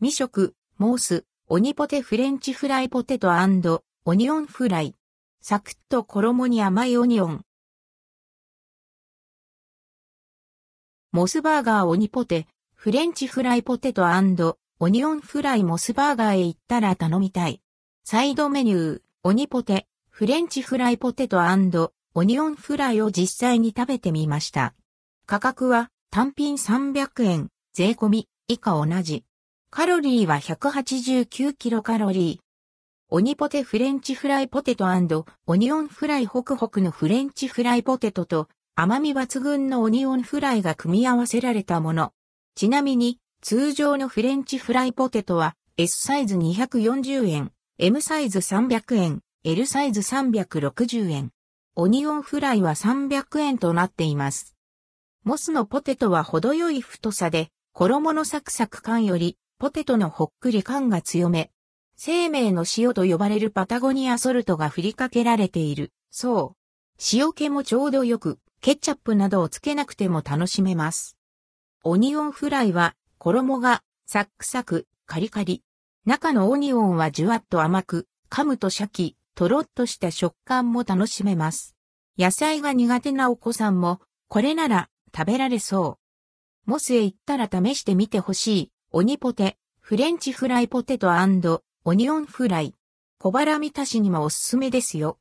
実食、モス、オニポテフレンチフライポテトオニオンフライ。サクッと衣に甘いオニオン。モスバーガーオニポテ、フレンチフライポテトオニオンフライモスバーガーへ行ったら頼みたい。サイドメニュー、オニポテ、フレンチフライポテトオニオンフライを実際に食べてみました。価格は単品300円、税込み以下同じ。カロリーは189キロカロリー。オニポテフレンチフライポテトオニオンフライホクホクのフレンチフライポテトと甘み抜群のオニオンフライが組み合わせられたもの。ちなみに通常のフレンチフライポテトは S サイズ240円、M サイズ300円、L サイズ360円。オニオンフライは300円となっています。モスのポテトは程よい太さで、衣のサクサク感より、ポテトのほっくり感が強め。生命の塩と呼ばれるパタゴニアソルトが振りかけられている。そう。塩気もちょうどよく、ケチャップなどをつけなくても楽しめます。オニオンフライは、衣がサックサク、カリカリ。中のオニオンはじゅわっと甘く、噛むとシャキ、とろっとした食感も楽しめます。野菜が苦手なお子さんも、これなら食べられそう。モスへ行ったら試してみてほしい、オニポテ、フレンチフライポテトオニオンフライ。小腹満たしにもおすすめですよ。